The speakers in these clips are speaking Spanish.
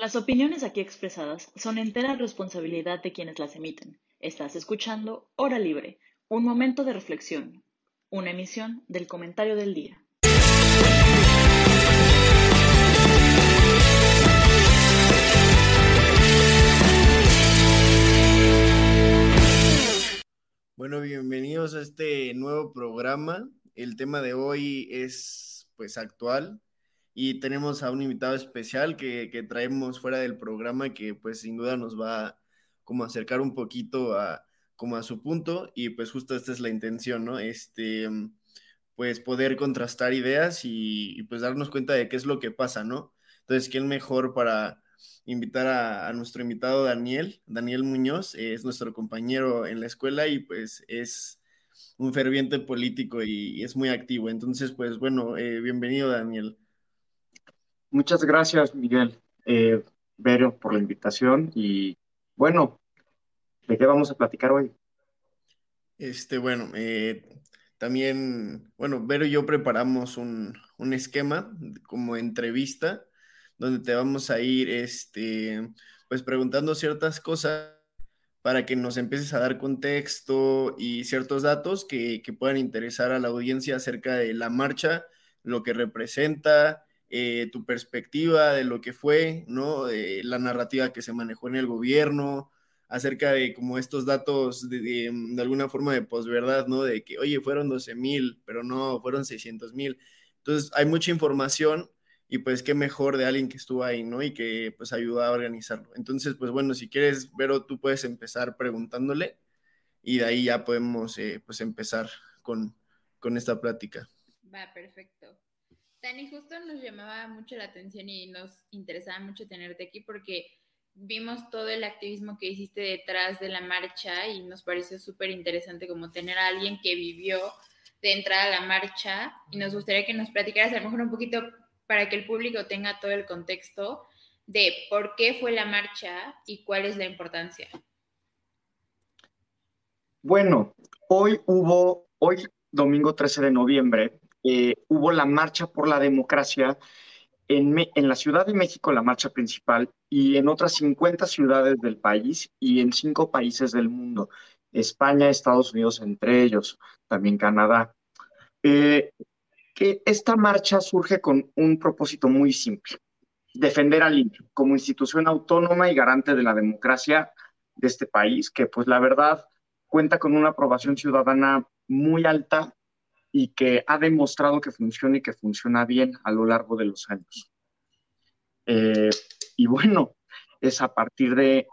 Las opiniones aquí expresadas son entera responsabilidad de quienes las emiten. Estás escuchando Hora Libre, un momento de reflexión, una emisión del comentario del día. Bueno, bienvenidos a este nuevo programa. El tema de hoy es pues actual, y tenemos a un invitado especial que, que, traemos fuera del programa que pues sin duda nos va como a acercar un poquito a como a su punto y pues justo esta es la intención, ¿no? Este, pues poder contrastar ideas y, pues darnos cuenta de qué es lo que pasa, ¿no? Entonces, ¿quién mejor para invitar a, nuestro invitado Daniel? Daniel Muñoz es nuestro compañero en la escuela y pues es un ferviente político y, es muy activo. Entonces, pues bueno, eh, bienvenido Daniel. Muchas gracias, Miguel, eh, Vero, por la invitación. Y bueno, ¿de qué vamos a platicar hoy? Este, bueno, eh, también, bueno, Vero y yo preparamos un, un, esquema como entrevista donde te vamos a ir, este, pues preguntando ciertas cosas para que nos empieces a dar contexto y ciertos datos que, que puedan interesar a la audiencia acerca de la marcha, lo que representa, eh, tu perspectiva de lo que fue, ¿no? la narrativa que se manejó en el gobierno, acerca de como estos datos de, alguna forma de posverdad, ¿no? De que, oye, fueron 12 mil, pero no, fueron 600 mil. Entonces, hay mucha información y pues qué mejor de alguien que estuvo ahí, ¿no? Y que pues ayudó a organizarlo. Entonces, pues bueno, si quieres, Vero, tú puedes empezar preguntándole y de ahí ya podemos eh, pues empezar con, con esta plática. Va, perfecto. Dani, justo nos llamaba mucho la atención y nos interesaba mucho tenerte aquí porque vimos todo el activismo que hiciste detrás de la marcha y nos pareció súper interesante como tener a alguien que vivió de entrada a la marcha y nos gustaría que nos platicaras a lo mejor un poquito para que el público tenga todo el contexto de por qué fue la marcha y cuál es la importancia. Bueno, hoy hubo, hoy domingo 13 de noviembre, eh, hubo la Marcha por la Democracia en, en, la Ciudad de México, la marcha principal, y en otras 50 ciudades del país y en cinco países del mundo, España, Estados Unidos entre ellos, también Canadá. Eh, que esta marcha surge con un propósito muy simple, defender al INE como institución autónoma y garante de la democracia de este país, que pues la verdad cuenta con una aprobación ciudadana muy alta y que ha demostrado que funciona y que funciona bien a lo largo de los años. Eh, y bueno, es a partir de,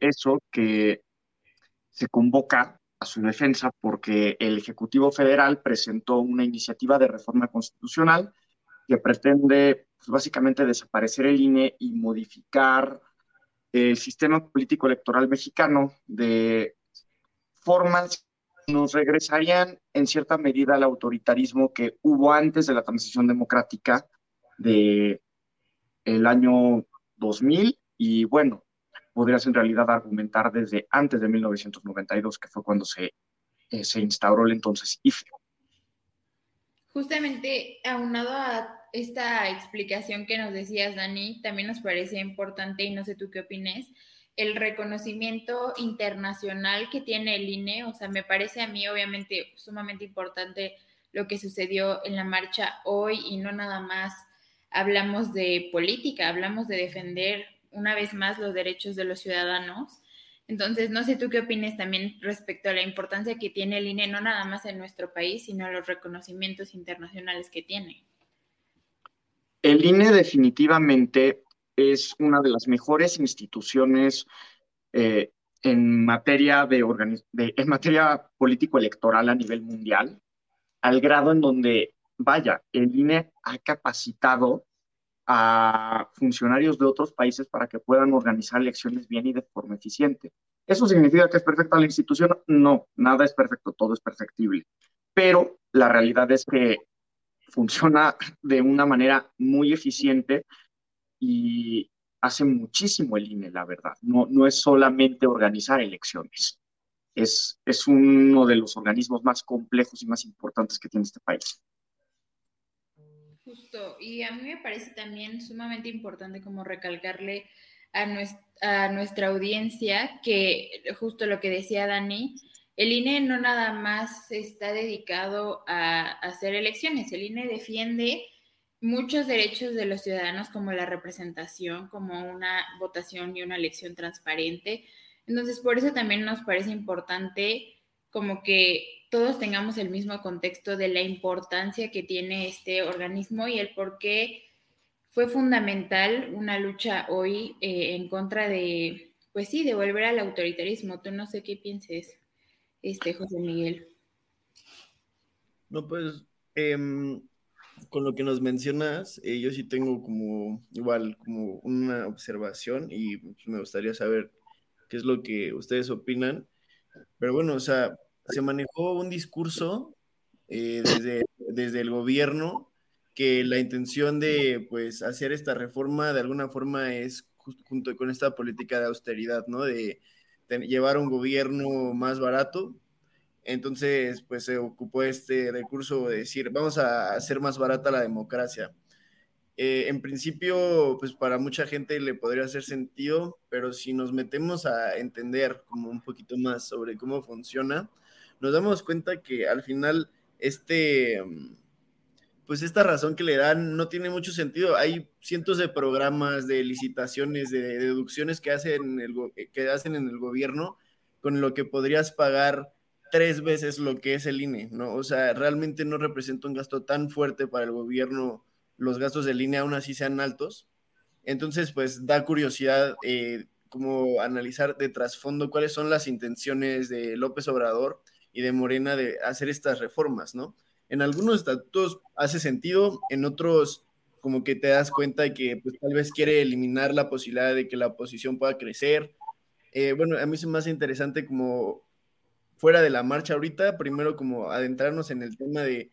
eso que se convoca a su defensa porque el Ejecutivo Federal presentó una iniciativa de reforma constitucional que pretende pues, básicamente desaparecer el INE y modificar el sistema político electoral mexicano de formas nos regresarían en cierta medida al autoritarismo que hubo antes de la transición democrática de el año 2000 y bueno, podrías en realidad argumentar desde antes de 1992, que fue cuando se, eh, se instauró el entonces IFE. Justamente aunado a esta explicación que nos decías, Dani, también nos parece importante, y no sé tú qué opines, el reconocimiento internacional que tiene el INE. O sea, me parece a mí obviamente sumamente importante lo que sucedió en la marcha hoy y no nada más hablamos de política, hablamos de defender una vez más los derechos de los ciudadanos. Entonces, no sé tú qué opinas también respecto a la importancia que tiene el INE, no nada más en nuestro país, sino los reconocimientos internacionales que tiene. El INE definitivamente es una de las mejores instituciones eh, en materia de, en materia político-electoral a nivel mundial, al grado en donde, vaya, el INE ha capacitado a funcionarios de otros países para que puedan organizar elecciones bien y de forma eficiente. ¿Eso significa que es perfecta la institución? No, nada es perfecto, todo es perfectible. Pero la realidad es que funciona de una manera muy eficiente y hace muchísimo el INE, la verdad. No, no es solamente organizar elecciones. Es, es uno de los organismos más complejos y más importantes que tiene este país. Justo, y a mí me parece también sumamente importante como recalcarle a nuestra, a nuestra audiencia que justo lo que decía Dani, el INE no nada más está dedicado a, hacer elecciones, el INE defiende muchos derechos de los ciudadanos como la representación, como una votación y una elección transparente. Entonces, por eso también nos parece importante como que todos tengamos el mismo contexto de la importancia que tiene este organismo y el por qué fue fundamental una lucha hoy eh, en contra de, pues sí, de volver al autoritarismo. Tú no sé qué pienses este, José Miguel. No, pues, em, con lo que nos mencionas, eh, yo sí tengo como, igual, como una observación y pues, me gustaría saber qué es lo que ustedes opinan. Pero bueno, o sea, se manejó un discurso eh, desde, desde el gobierno que la intención de, pues, hacer esta reforma de alguna forma es junto con esta política de austeridad, ¿no? De llevar un gobierno más barato. Entonces, pues se ocupó este recurso de decir, vamos a hacer más barata la democracia. Eh, en principio, pues para mucha gente le podría hacer sentido, pero si nos metemos a entender como un poquito más sobre cómo funciona, nos damos cuenta que al final este pues esta razón que le dan no tiene mucho sentido. Hay cientos de programas, de licitaciones, de, deducciones que hacen, el, que hacen en el gobierno con lo que podrías pagar tres veces lo que es el INE, ¿no? O sea, realmente no representa un gasto tan fuerte para el gobierno, los gastos del INE aún así sean altos. Entonces, pues da curiosidad eh, como analizar de trasfondo cuáles son las intenciones de López Obrador y de Morena de hacer estas reformas, ¿no? en algunos estatutos hace sentido, en otros como que te das cuenta de que pues, tal vez quiere eliminar la posibilidad de que la oposición pueda crecer. Eh, bueno, a mí se me hace interesante como fuera de la marcha ahorita, primero como adentrarnos en el tema de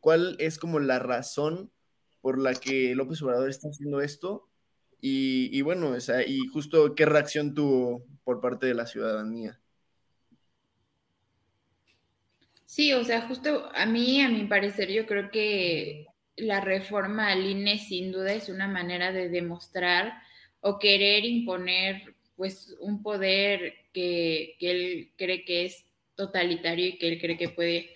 cuál es como la razón por la que López Obrador está haciendo esto y, bueno, o sea, y justo qué reacción tuvo por parte de la ciudadanía. Sí, o sea, justo a mí, a mi parecer, yo creo que la reforma al INE sin duda es una manera de demostrar o querer imponer pues un poder que, él cree que es totalitario y que él cree que puede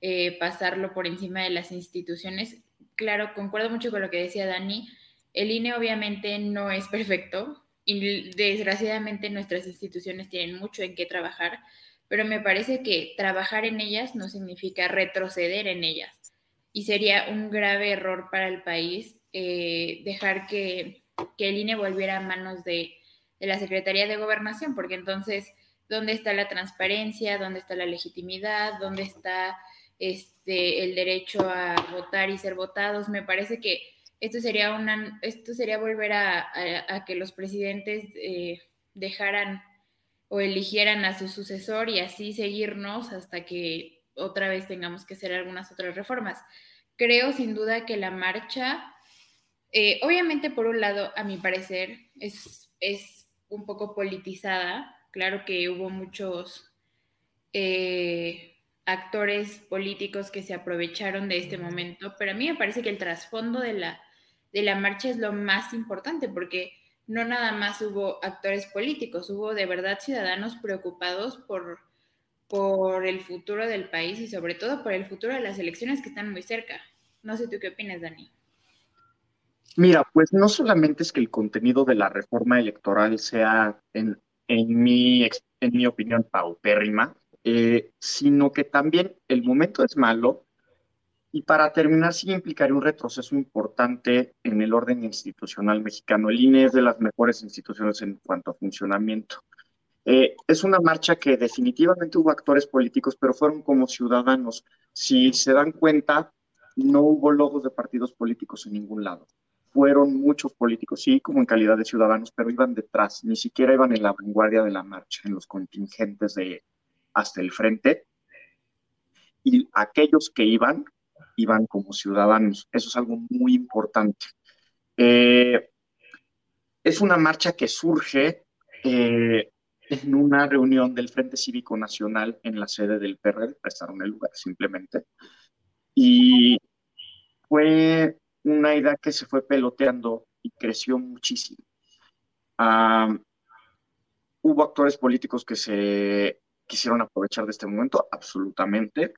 eh, pasarlo por encima de las instituciones. Claro, concuerdo mucho con lo que decía Dani. El INE obviamente no es perfecto y desgraciadamente nuestras instituciones tienen mucho en qué trabajar, pero me parece que trabajar en ellas no significa retroceder en ellas. Y sería un grave error para el país eh, dejar que, que, el INE volviera a manos de, de la Secretaría de Gobernación, porque entonces, ¿dónde está la transparencia? ¿Dónde está la legitimidad? ¿Dónde está este, el derecho a votar y ser votados? Me parece que esto sería, una, esto sería volver a, a, que los presidentes eh, dejaran o eligieran a su sucesor y así seguirnos hasta que otra vez tengamos que hacer algunas otras reformas. Creo sin duda que la marcha, eh, obviamente por un lado, a mi parecer, es, es un poco politizada. Claro que hubo muchos eh, actores políticos que se aprovecharon de este momento, pero a mí me parece que el trasfondo de la, de la marcha es lo más importante porque no nada más hubo actores políticos, hubo de verdad ciudadanos preocupados por, por el futuro del país y sobre todo por el futuro de las elecciones que están muy cerca. No sé tú qué opinas, Dani. Mira, pues no solamente es que el contenido de la reforma electoral sea, en, en, mi, en mi opinión, paupérrima, eh, sino que también el momento es malo y para terminar, sí implicaría un retroceso importante en el orden institucional mexicano. El INE es de las mejores instituciones en cuanto a funcionamiento. Eh, es una marcha que definitivamente hubo actores políticos, pero fueron como ciudadanos. Si se dan cuenta, no hubo logos de partidos políticos en ningún lado. Fueron muchos políticos, sí, como en calidad de ciudadanos, pero iban detrás, ni siquiera iban en la vanguardia de la marcha, en los contingentes de hasta el frente. Y aquellos que iban, iban como ciudadanos. Eso es algo muy importante. Eh, es una marcha que surge eh, en una reunión del Frente Cívico Nacional en la sede del PRD, prestaron el lugar simplemente. Y fue una idea que se fue peloteando y creció muchísimo. hubo actores políticos que se quisieron aprovechar de este momento, absolutamente.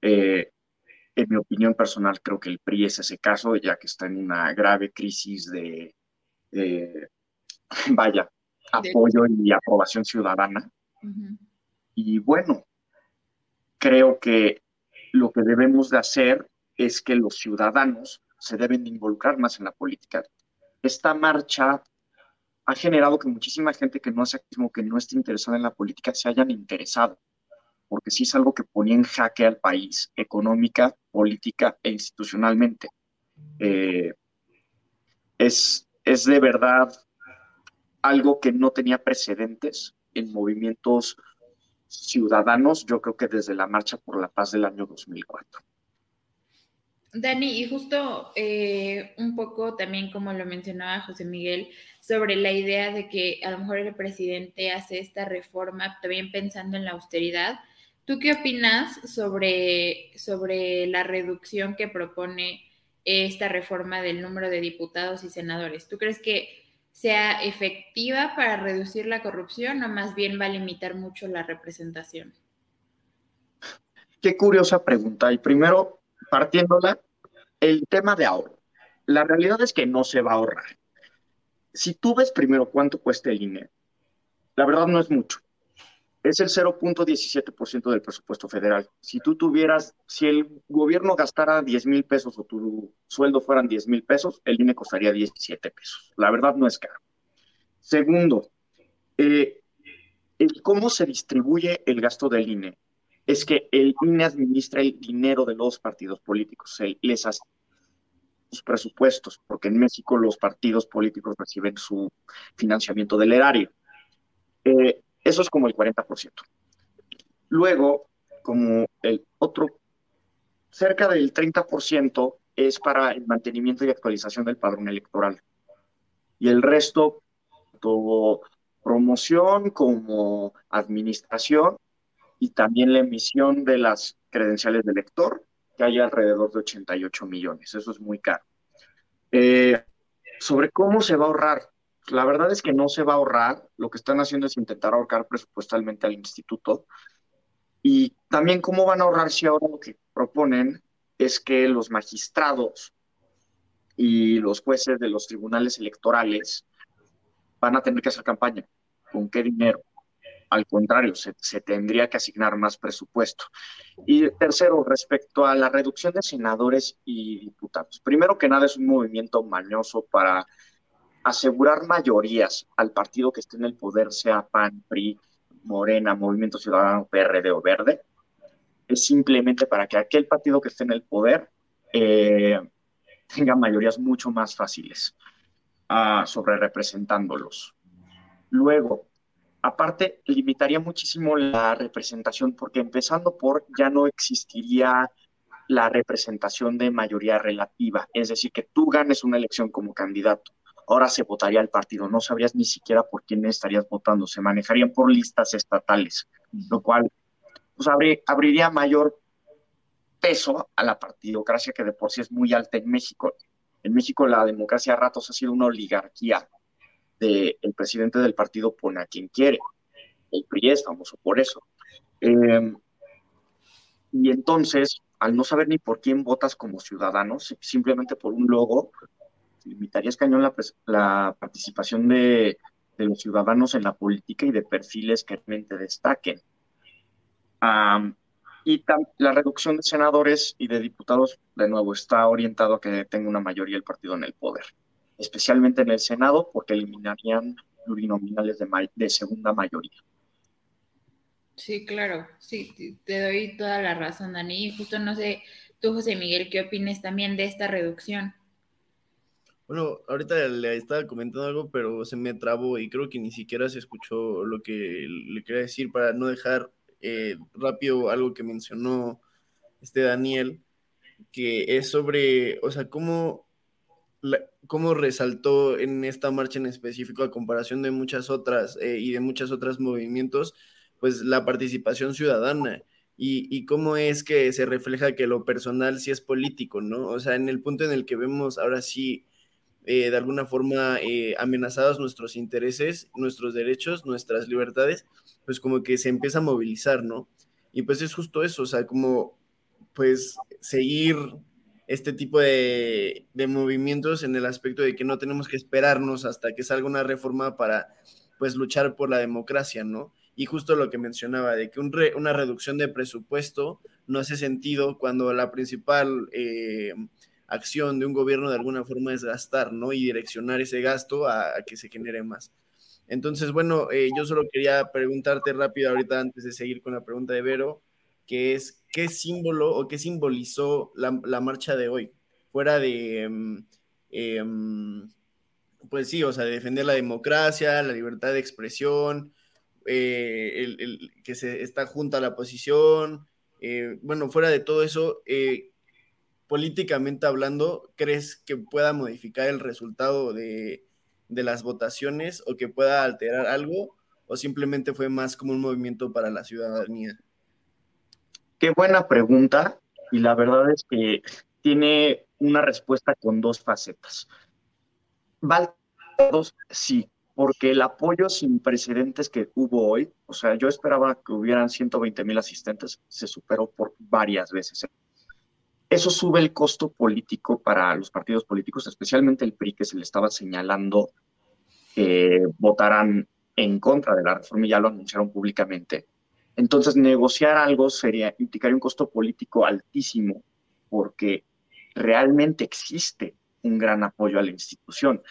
Eh, en mi opinión personal, creo que el PRI es ese caso, ya que está en una grave crisis de, vaya, apoyo y aprobación ciudadana. Y bueno, creo que lo que debemos de hacer es que los ciudadanos se deben de involucrar más en la política. Esta marcha ha generado que muchísima gente que no hace activismo, que no esté interesada en la política, se hayan interesado, porque sí es algo que ponía en jaque al país, económica, política e institucionalmente. Eh, es, es de verdad algo que no tenía precedentes en movimientos ciudadanos, yo creo que desde la Marcha por la Paz del año 2004. Dani, y justo eh, un poco también como lo mencionaba José Miguel, sobre la idea de que a lo mejor el presidente hace esta reforma también pensando en la austeridad. ¿Tú qué opinas sobre, sobre la reducción que propone esta reforma del número de diputados y senadores? ¿Tú crees que sea efectiva para reducir la corrupción o más bien va a limitar mucho la representación? Qué curiosa pregunta. Y primero, partiéndola, el tema de ahorro. La realidad es que no se va a ahorrar. Si tú ves primero cuánto cuesta el INE, la verdad no es mucho. Es el 0.17% del presupuesto federal. Si tú tuvieras, si el gobierno gastara 10 mil pesos o tu sueldo fueran 10 mil pesos, el INE costaría 17 pesos. La verdad no es caro. Segundo, eh, cómo se distribuye el gasto del INE es que el INE administra el dinero de los partidos políticos, les hace sus presupuestos, porque en México los partidos políticos reciben su financiamiento del erario. Eh, eso es como el 40%. Luego, como el otro, cerca del 30% es para el mantenimiento y actualización del padrón electoral. Y el resto, todo promoción como administración y también la emisión de las credenciales de lector, que hay alrededor de 88 millones. Eso es muy caro. Eh, sobre cómo se va a ahorrar. La verdad es que no se va a ahorrar. Lo que están haciendo es intentar ahorcar presupuestalmente al instituto. Y también cómo van a ahorrar si ahora lo que proponen es que los magistrados y los jueces de los tribunales electorales van a tener que hacer campaña. ¿Con qué dinero? Al contrario, se, tendría que asignar más presupuesto. Y tercero, respecto a la reducción de senadores y diputados. Primero que nada, es un movimiento mañoso para asegurar mayorías al partido que esté en el poder, sea PAN, PRI, Morena, Movimiento Ciudadano, PRD o Verde. Es simplemente para que aquel partido que esté en el poder eh, tenga mayorías mucho más fáciles uh, sobre representándolos. Luego, Aparte, limitaría muchísimo la representación porque empezando por ya no existiría la representación de mayoría relativa, es decir, que tú ganes una elección como candidato. Ahora se votaría el partido, no sabrías ni siquiera por quién estarías votando, se manejarían por listas estatales, lo cual pues, abriría mayor peso a la partidocracia que de por sí es muy alta en México. En México la democracia a ratos ha sido una oligarquía el presidente del partido pone a quien quiere. El PRI es famoso por eso. Em, y entonces, al no saber ni por quién votas como ciudadano, simplemente por un logo, limitarías cañón la participación de, los ciudadanos en la política y de perfiles que realmente destaquen. y la reducción de senadores y de diputados, de nuevo, está orientado a que tenga una mayoría el partido en el poder especialmente en el Senado, porque eliminarían plurinominales de, de segunda mayoría. Sí, claro, sí, te doy toda la razón, Dani. Y justo no sé, tú, José Miguel, ¿qué opinas también de esta reducción? Bueno, ahorita le estaba comentando algo, pero se me trabó y creo que ni siquiera se escuchó lo que le quería decir para no dejar eh, rápido algo que mencionó este Daniel, que es sobre, o sea, cómo cómo resaltó en esta marcha en específico a comparación de muchas otras eh, y de muchas otras movimientos, pues la participación ciudadana. y, cómo es que se refleja que lo personal sí es político, ¿no? O sea, en el punto en el que vemos ahora sí, eh, de alguna forma, eh, amenazados nuestros intereses, nuestros derechos, nuestras libertades, pues como que se empieza a movilizar, ¿no? Y pues es justo eso, o sea, como pues seguir este tipo de, de, movimientos en el aspecto de que no tenemos que esperarnos hasta que salga una reforma para pues luchar por la democracia, ¿no? Y justo lo que mencionaba, de que una reducción de presupuesto no hace sentido cuando la principal eh, acción de un gobierno de alguna forma es gastar, ¿no? Y direccionar ese gasto a, que se genere más. Entonces, bueno, eh, yo solo quería preguntarte rápido ahorita antes de seguir con la pregunta de Vero, que es, ¿qué símbolo o qué simbolizó la, marcha de hoy? Fuera de, em, em, pues sí, o sea, de defender la democracia, la libertad de expresión, eh, que se está junta a la posición. Eh, bueno, fuera de todo eso, eh, políticamente hablando, ¿crees que pueda modificar el resultado de, de, las votaciones o que pueda alterar algo? ¿O simplemente fue más como un movimiento para la ciudadanía? Qué buena pregunta y la verdad es que tiene una respuesta con dos facetas. Val, sí, porque el apoyo sin precedentes que hubo hoy, o sea, yo esperaba que hubieran 120 mil asistentes, se superó por varias veces. Eso sube el costo político para los partidos políticos, especialmente el PRI, que se le estaba señalando que votaran en contra de la reforma y ya lo anunciaron públicamente. Entonces, negociar algo sería, implicaría un costo político altísimo, porque realmente existe un gran apoyo a la institución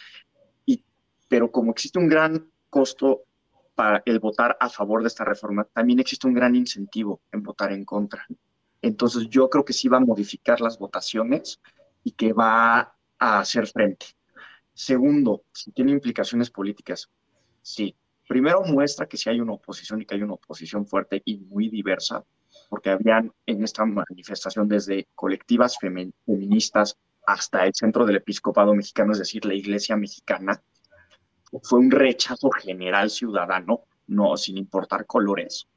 pero como existe un gran costo para el votar a favor de esta reforma, también existe un gran incentivo en votar en contra. Entonces yo creo que sí va a modificar las votaciones y que va a hacer frente. Segundo, si tiene implicaciones políticas, sí. Primero muestra que sí hay una oposición y que hay una oposición fuerte y muy diversa, porque habían en esta manifestación desde colectivas feministas hasta el centro del episcopado mexicano, es decir, la iglesia mexicana, fue un rechazo general ciudadano, no sin importar colores.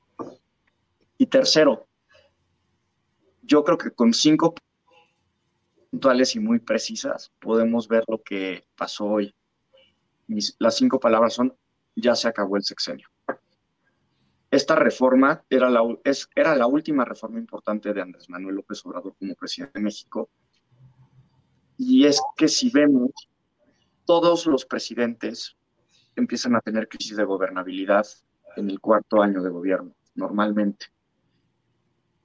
Y tercero, yo creo que con cinco puntuales y muy precisas podemos ver lo que pasó hoy. las cinco palabras son, ya se acabó el sexenio. Esta reforma era la, última reforma importante de Andrés Manuel López Obrador como presidente de México. Y es que si vemos, todos los presidentes empiezan a tener crisis de gobernabilidad en el cuarto año de gobierno, normalmente.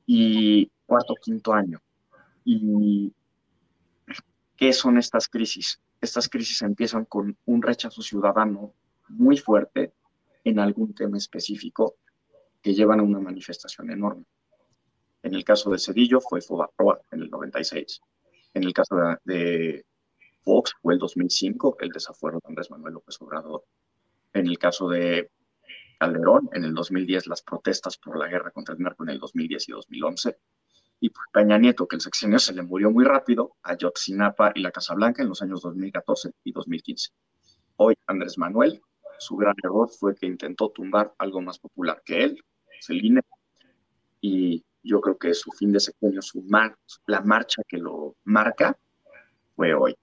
Y cuarto, quinto año. ¿Y qué son estas crisis? Estas crisis empiezan con un rechazo ciudadano muy fuerte en algún tema específico que llevan a una manifestación enorme. En el caso de Cedillo fue Fobaproa en el 96. En el caso de, de Fox fue el 2005, el desafuero de Andrés Manuel López Obrador. En el caso de Calderón, en el 2010 las protestas por la guerra contra el narco en el 2010 y 2011. Y pues, Peña Nieto, que el sexenio se le murió muy rápido, a Yotzinapa y la Casa Blanca en los años 2014 y 2015. Hoy Andrés Manuel, su gran error fue que intentó tumbar algo más popular que él, Celine, y yo creo que su fin de sexenio, su mar, la marcha que lo marca, fue hoy.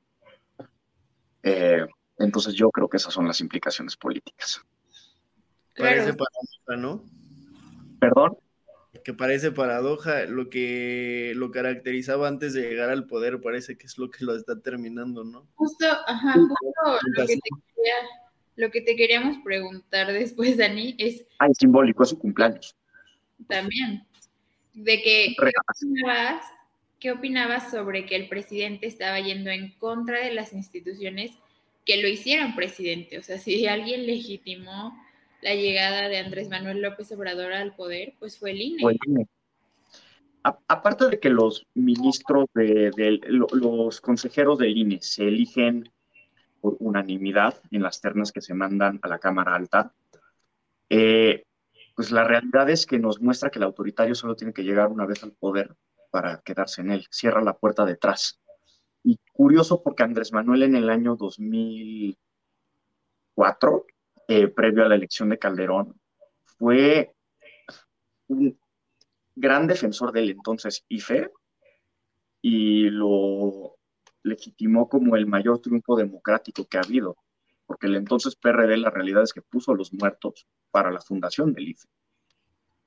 Eh, entonces yo creo que esas son las implicaciones políticas. Parece paradoja, ¿no? ¿Perdón? Que parece paradoja, lo que lo caracterizaba antes de llegar al poder parece que es lo que lo está terminando, ¿no? Justo, ajá, justo lo que, te quería, lo que te queríamos preguntar después, Dani, es... Ah, es simbólico, es su cumpleaños. También. De que, ¿qué opinabas, ¿qué opinabas sobre que el presidente estaba yendo en contra de las instituciones que lo hicieron presidente. O sea, si alguien legitimó la llegada de Andrés Manuel López Obrador al poder, pues fue el INE. aparte de que los ministros de, los consejeros del INE se eligen por unanimidad en las ternas que se mandan a la Cámara Alta, eh, pues la realidad es que nos muestra que el autoritario solo tiene que llegar una vez al poder para quedarse en él, cierra la puerta detrás. Y curioso porque Andrés Manuel en el año 2004, eh, previo a la elección de Calderón, fue gran defensor del entonces IFE y lo legitimó como el mayor triunfo democrático que ha habido, porque el entonces PRD la realidad es que puso los muertos para la fundación del IFE.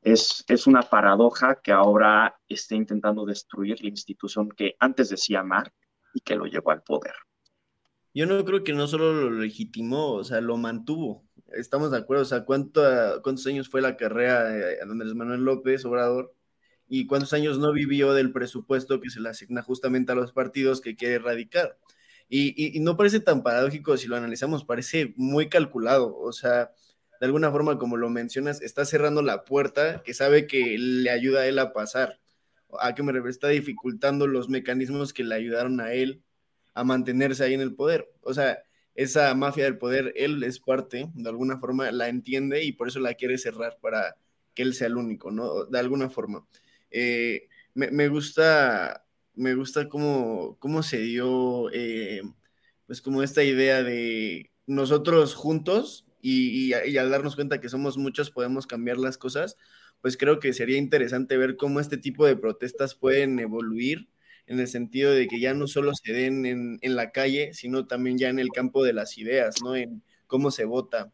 Es, es una paradoja que ahora esté intentando destruir la institución que antes decía amar y que lo llevó al poder. Yo no creo que no solo lo legitimó, o sea, lo mantuvo. Estamos de acuerdo, o sea, ¿cuánto, ¿cuántos años fue la carrera de Andrés Manuel López Obrador? ¿Y cuántos años no vivió del presupuesto que se le asigna justamente a los partidos que quiere erradicar? Y, no parece tan paradójico si lo analizamos, parece muy calculado, o sea, de alguna forma, como lo mencionas, está cerrando la puerta que sabe que le ayuda a él a pasar. ¿A qué me refiero? Está dificultando los mecanismos que le ayudaron a él a mantenerse ahí en el poder. O sea, esa mafia del poder, él es parte, de alguna forma la entiende y por eso la quiere cerrar para que él sea el único, ¿no? De alguna forma. Eh, me, gusta, me gusta cómo, cómo se dio, eh, pues como esta idea de nosotros juntos y, al darnos cuenta que somos muchos podemos cambiar las cosas, pues creo que sería interesante ver cómo este tipo de protestas pueden evoluir en el sentido de que ya no solo se den en, en, la calle, sino también ya en el campo de las ideas, ¿no? En cómo se vota,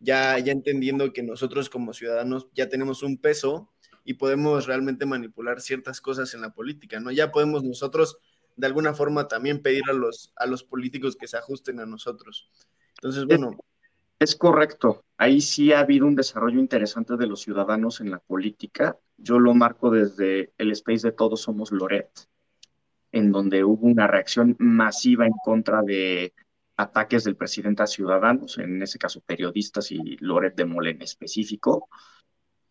ya, ya entendiendo que nosotros como ciudadanos ya tenemos un peso y podemos realmente manipular ciertas cosas en la política, ¿no? Ya podemos nosotros de alguna forma también pedir a los, a los políticos que se ajusten a nosotros. Entonces, bueno. Es correcto. Ahí sí ha habido un desarrollo interesante de los ciudadanos en la política. Yo lo marco desde el space de Todos Somos Loret, en donde hubo una reacción masiva en contra de ataques del presidente a ciudadanos, en ese caso periodistas y Loret de Mola en específico.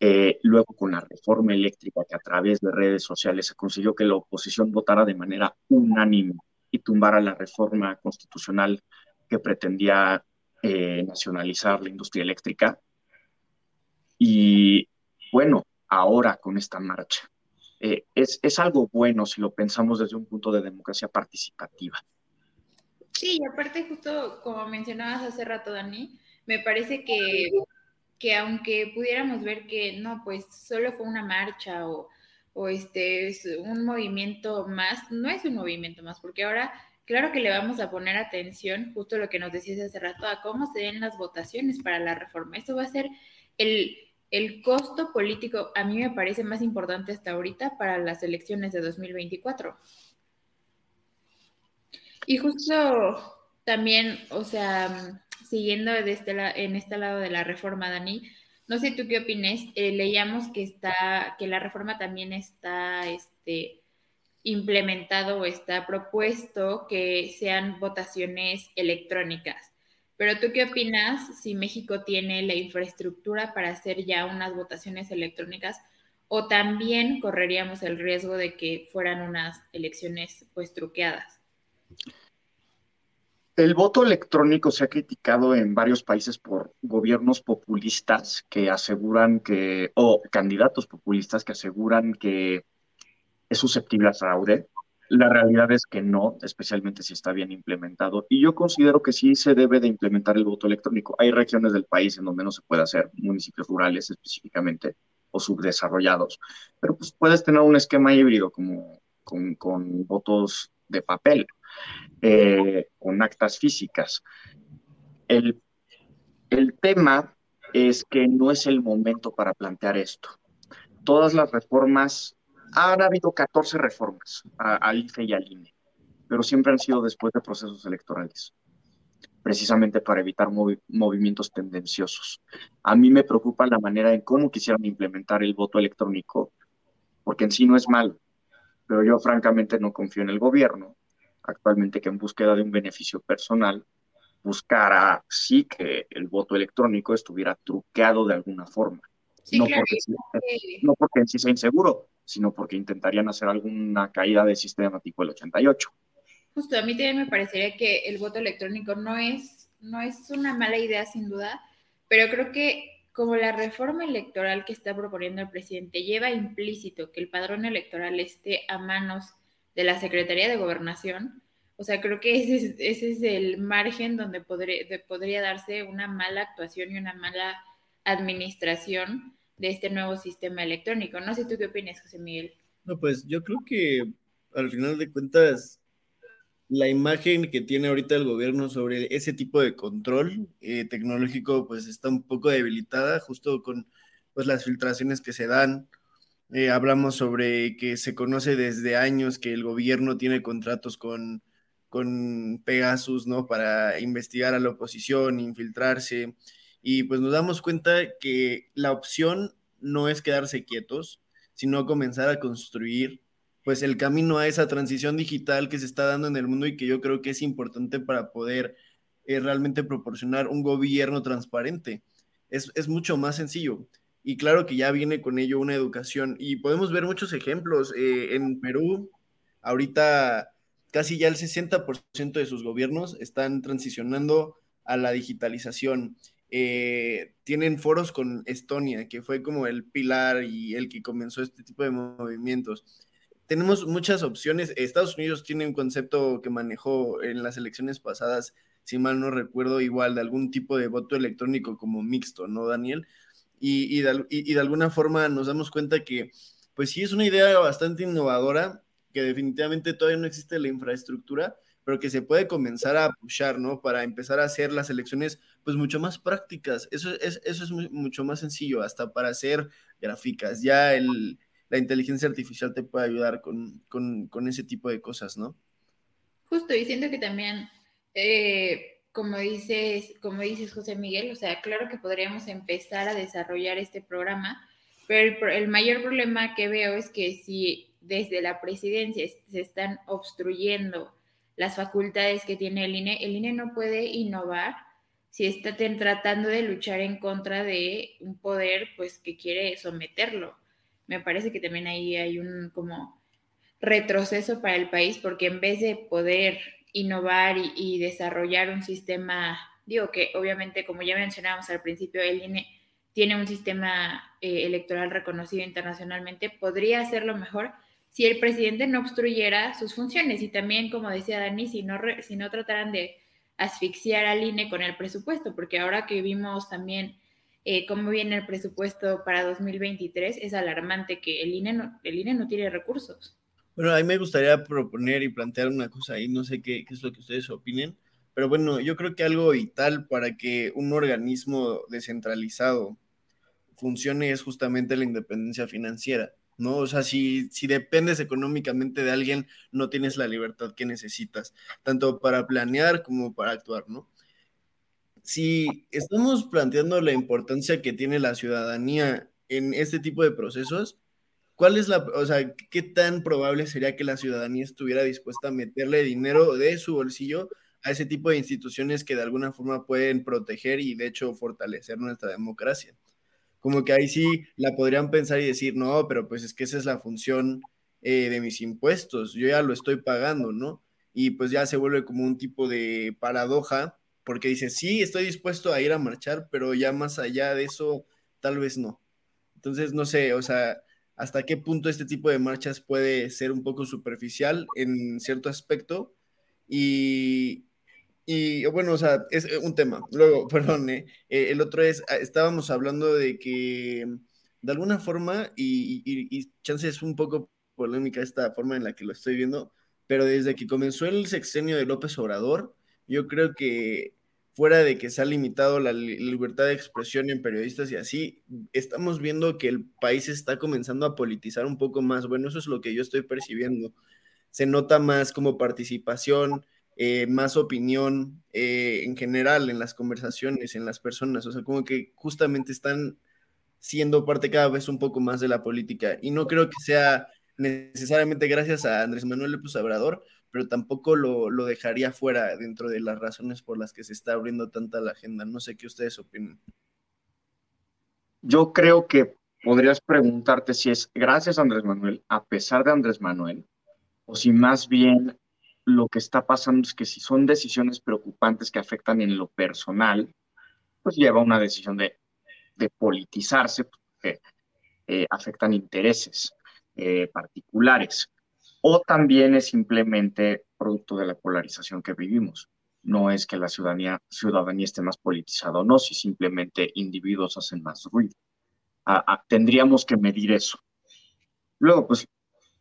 Eh, luego con la reforma eléctrica que a través de redes sociales se consiguió que la oposición votara de manera unánime y tumbara la reforma constitucional que pretendía eh, nacionalizar la industria eléctrica. Y bueno, ahora con esta marcha, eh, es, es, algo bueno si lo pensamos desde un punto de democracia participativa. Sí, y aparte justo como mencionabas hace rato, Dani, me parece que, que aunque pudiéramos ver que no, pues solo fue una marcha o, o este es un movimiento más, no es un movimiento más, porque ahora claro que le vamos a poner atención, justo lo que nos decías hace rato, a cómo se den las votaciones para la reforma. Esto va a ser el, el costo político a mí me parece más importante hasta ahorita para las elecciones de 2024. Y justo también, o sea, siguiendo de este en este lado de la reforma, Dani, no sé tú qué opines, eh, leíamos que está, que la reforma también está este, implementado o está propuesto que sean votaciones electrónicas. Pero tú qué opinas si México tiene la infraestructura para hacer ya unas votaciones electrónicas o también correríamos el riesgo de que fueran unas elecciones pues truqueadas? El voto electrónico se ha criticado en varios países por gobiernos populistas que aseguran que, o candidatos populistas que aseguran que es susceptible a fraude. La realidad es que no, especialmente si está bien implementado. Y yo considero que sí se debe de implementar el voto electrónico. Hay regiones del país en donde no se puede hacer, municipios rurales específicamente o subdesarrollados. Pero pues puedes tener un esquema híbrido como con, con votos de papel, eh, con actas físicas. El, el tema es que no es el momento para plantear esto. Todas las reformas han habido 14 reformas al IFE y al INE, pero siempre han sido después de procesos electorales, precisamente para evitar movimientos tendenciosos. A mí me preocupa la manera en cómo quisieran implementar el voto electrónico, porque en sí no es malo, pero yo francamente no confío en el gobierno actualmente que en búsqueda de un beneficio personal buscara sí que el voto electrónico estuviera truqueado de alguna forma. no, porque, no porque en sí sea inseguro, sino porque intentarían hacer alguna caída del sistema tipo el 88. Justo, a mí también me parecería que el voto electrónico no es, no es una mala idea sin duda, pero creo que como la reforma electoral que está proponiendo el presidente lleva implícito que el padrón electoral esté a manos de la Secretaría de Gobernación, o sea, creo que ese es, el margen donde podría, podría darse una mala actuación y una mala administración de este nuevo sistema electrónico. No sé tú qué opinas, José Miguel. No, pues yo creo que al final de cuentas la imagen que tiene ahorita el gobierno sobre ese tipo de control eh, tecnológico pues está un poco debilitada justo con pues las filtraciones que se dan. Eh, hablamos sobre que se conoce desde años que el gobierno tiene contratos con, con Pegasus, ¿no? Para investigar a la oposición, infiltrarse. Y pues nos damos cuenta que la opción no es quedarse quietos, sino comenzar a construir pues el camino a esa transición digital que se está dando en el mundo y que yo creo que es importante para poder eh, realmente proporcionar un gobierno transparente. Es, es, mucho más sencillo. Y claro que ya viene con ello una educación. Y podemos ver muchos ejemplos. Eh, en Perú, ahorita casi ya el 60% de sus gobiernos están transicionando a la digitalización. Eh, tienen foros con Estonia, que fue como el pilar y el que comenzó este tipo de movimientos tenemos muchas opciones. Estados Unidos tiene un concepto que manejó en las elecciones pasadas, si mal no recuerdo, igual de algún tipo de voto electrónico como mixto, ¿no, Daniel? Y, de, alguna forma nos damos cuenta que, pues sí, es una idea bastante innovadora, que definitivamente todavía no existe la infraestructura, pero que se puede comenzar a pushar, ¿no? Para empezar a hacer las elecciones, pues mucho más prácticas. Eso es, eso es mucho más sencillo, hasta para hacer gráficas. Ya el, la inteligencia artificial te puede ayudar con, ese tipo de cosas, ¿no? Justo, y siento que también, eh, como, dices, como dices José Miguel, o sea, claro que podríamos empezar a desarrollar este programa, pero el, el mayor problema que veo es que si desde la presidencia se están obstruyendo las facultades que tiene el INE, el INE no puede innovar si está tratando de luchar en contra de un poder pues que quiere someterlo me parece que también ahí hay un como retroceso para el país porque en vez de poder innovar y, desarrollar un sistema, digo que obviamente como ya mencionábamos al principio, el INE tiene un sistema eh, electoral reconocido internacionalmente, podría hacerlo mejor si el presidente no obstruyera sus funciones. Y también, como decía Dani, si no, si no trataran de asfixiar al INE con el presupuesto, porque ahora que vimos también eh, cómo viene el presupuesto para 2023, es alarmante que el INE no, el INE no tiene recursos. Bueno, a mí me gustaría proponer y plantear una cosa ahí, no sé qué, qué es lo que ustedes opinen, pero bueno, yo creo que algo vital para que un organismo descentralizado funcione es justamente la independencia financiera, ¿no? O sea, si, si dependes económicamente de alguien, no tienes la libertad que necesitas, tanto para planear como para actuar, ¿no? Si estamos planteando la importancia que tiene la ciudadanía en este tipo de procesos, ¿cuál es la, o sea, qué tan probable sería que la ciudadanía estuviera dispuesta a meterle dinero de su bolsillo a ese tipo de instituciones que de alguna forma pueden proteger y de hecho fortalecer nuestra democracia? Como que ahí sí la podrían pensar y decir, no, pero pues es que esa es la función eh, de mis impuestos, yo ya lo estoy pagando, ¿no? Y pues ya se vuelve como un tipo de paradoja porque dice, sí, estoy dispuesto a ir a marchar, pero ya más allá de eso, tal vez no. Entonces, no sé, o sea, hasta qué punto este tipo de marchas puede ser un poco superficial en cierto aspecto. Y, y bueno, o sea, es un tema. Luego, perdón, ¿eh? Eh, el otro es, ah, estábamos hablando de que de alguna forma, y, y, y chance es un poco polémica esta forma en la que lo estoy viendo, pero desde que comenzó el sexenio de López Obrador, yo creo que fuera de que se ha limitado la libertad de expresión en periodistas y así, estamos viendo que el país está comenzando a politizar un poco más. Bueno, eso es lo que yo estoy percibiendo. Se nota más como participación, eh, más opinión eh, en general en las conversaciones, en las personas. O sea, como que justamente están siendo parte cada vez un poco más de la política. Y no creo que sea necesariamente gracias a Andrés Manuel López Obrador, pero tampoco lo, dejaría fuera dentro de las razones por las que se está abriendo tanta la agenda. No sé qué ustedes opinan. Yo creo que podrías preguntarte si es gracias a Andrés Manuel, a pesar de Andrés Manuel, o si más bien lo que está pasando es que si son decisiones preocupantes que afectan en lo personal, pues lleva una decisión de, politizarse, porque eh, afectan intereses. Eh, particulares. O también es simplemente producto de la polarización que vivimos. No es que la ciudadanía, ciudadanía esté más politizada o no, si simplemente individuos hacen más ruido. tendríamos que medir eso. Luego, pues,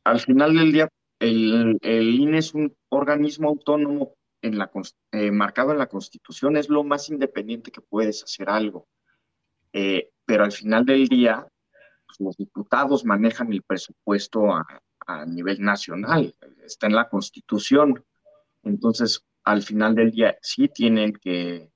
al final del día, el, INE es un organismo autónomo en la, eh, marcado en la Constitución, es lo más independiente que puedes hacer algo. Eh, pero al final del día, pues, los diputados manejan el presupuesto nivel nacional, está en la Constitución. Entonces, al final del día, sí tienen que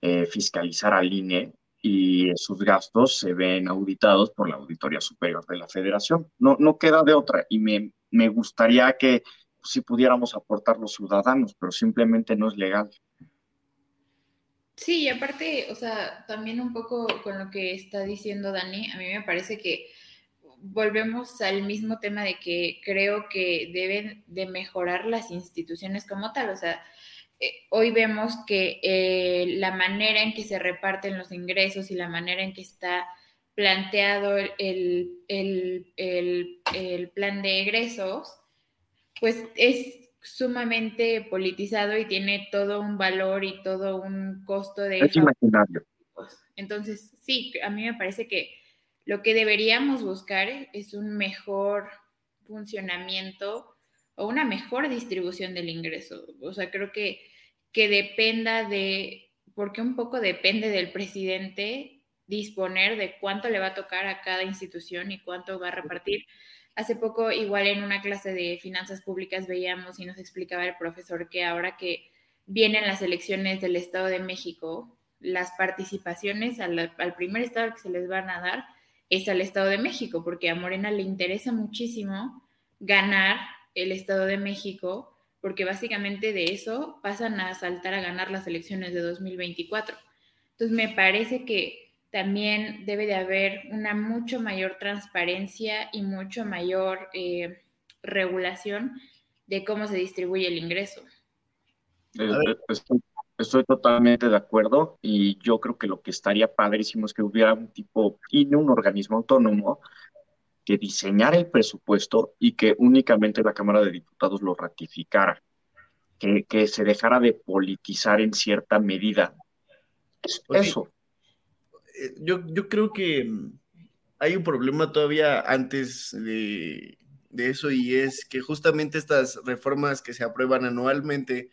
eh, fiscalizar al INE y sus gastos se ven auditados por la Auditoría Superior de la Federación. No, no queda de otra y me, me gustaría que si pudiéramos aportar los ciudadanos, pero simplemente no es legal. Sí, y aparte, o sea, también un poco con lo que está diciendo Dani, a mí me parece que volvemos al mismo tema de que creo que deben de mejorar las instituciones como tal, o sea, eh, hoy vemos que eh, la manera en que se reparten los ingresos y la manera en que está planteado el, plan de egresos, pues es sumamente politizado y tiene todo un valor y todo un costo de... Es imaginario. Entonces, sí, a mí me parece que lo que deberíamos buscar es un mejor funcionamiento o una mejor distribución del ingreso. O sea, creo que que dependa de, porque un poco depende del presidente disponer de cuánto le va a tocar a cada institución y cuánto va a repartir. Hace poco, igual en una clase de finanzas públicas, veíamos y nos explicaba el profesor que ahora que vienen las elecciones del Estado de México, las participaciones al, al primer estado que se les van a dar es al Estado de México, porque a Morena le interesa muchísimo ganar el Estado de México porque básicamente de eso pasan a saltar a ganar las elecciones de 2024. Entonces me parece que también debe de haber una mucho mayor transparencia y mucho mayor eh, regulación de cómo se distribuye el ingreso. Eh, estoy, totalmente de acuerdo y yo creo que lo que estaría padrísimo es que hubiera un tipo, y un organismo autónomo que diseñara el presupuesto y que únicamente la Cámara de Diputados lo ratificara, que, que se dejara de politizar en cierta medida. Eso. Eh, yo, yo creo que mm, hay un problema todavía antes de, de eso y es que justamente estas reformas que se aprueban anualmente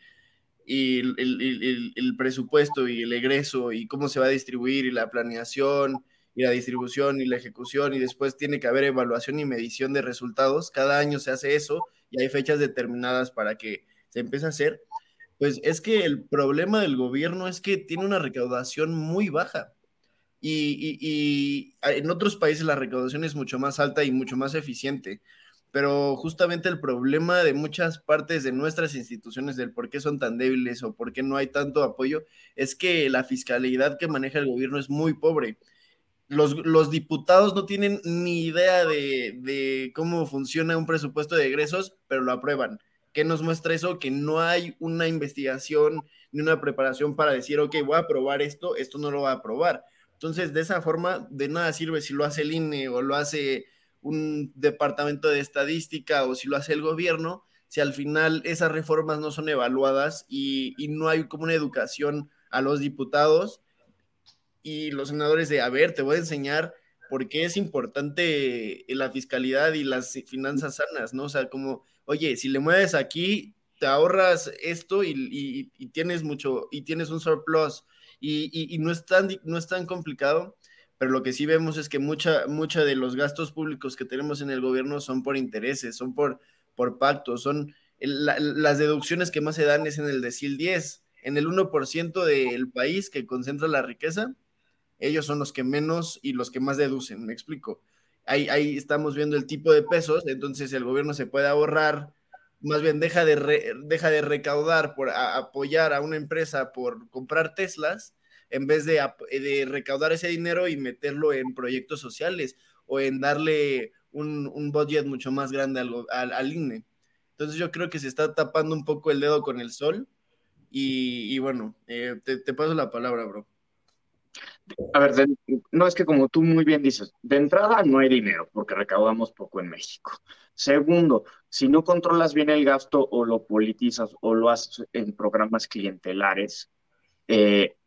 y el, el, presupuesto y el egreso y cómo se va a distribuir y la planeación y la distribución y la ejecución y después tiene que haber evaluación y medición de resultados. Cada año se hace eso y hay fechas determinadas para que se empiece a hacer. Pues es que el problema del gobierno es que tiene una recaudación muy baja. Y, y, en otros países la recaudación es mucho más alta y mucho más eficiente. Pero justamente el problema de muchas partes de nuestras instituciones del por qué son tan débiles o por qué no hay tanto apoyo es que la fiscalidad que maneja el gobierno es muy pobre los, diputados no tienen ni idea de, cómo funciona un presupuesto de egresos, pero lo aprueban. ¿Qué nos muestra eso? Que no hay una investigación ni una preparación para decir, ok, voy a aprobar esto, esto no lo va a aprobar. Entonces, de esa forma, de nada sirve si lo hace el INE o lo hace un departamento de estadística o si lo hace el gobierno, si al final esas reformas no son evaluadas y, y no hay como una educación a los diputados y los senadores de, a ver, te voy a enseñar por qué es importante la fiscalidad y las finanzas sanas, ¿no? O sea, como, oye, si le mueves aquí, te ahorras esto y, tienes mucho, y tienes un surplus, y, no, es tan, no es tan complicado, pero lo que sí vemos es que mucha, mucha de los gastos públicos que tenemos en el gobierno son por intereses, son por, por pactos, son las deducciones que más se dan es en el decil 10, en el 1% del país que concentra la riqueza, ellos son los que menos y los que más deducen, me explico. Ahí, ahí estamos viendo el tipo de pesos, entonces el gobierno se puede ahorrar, más bien deja de, deja de recaudar por apoyar a una empresa por comprar Teslas, en vez de, de, recaudar ese dinero y meterlo en proyectos sociales o en darle un, budget mucho más grande al, al, INE. Entonces yo creo que se está tapando un poco el dedo con el sol y, bueno, eh, te, te paso la palabra, bro. A ver, no es que como tú muy bien dices, de entrada no hay dinero porque recaudamos poco en México. Segundo, si no controlas bien el gasto o lo politizas o lo haces en programas clientelares, eh,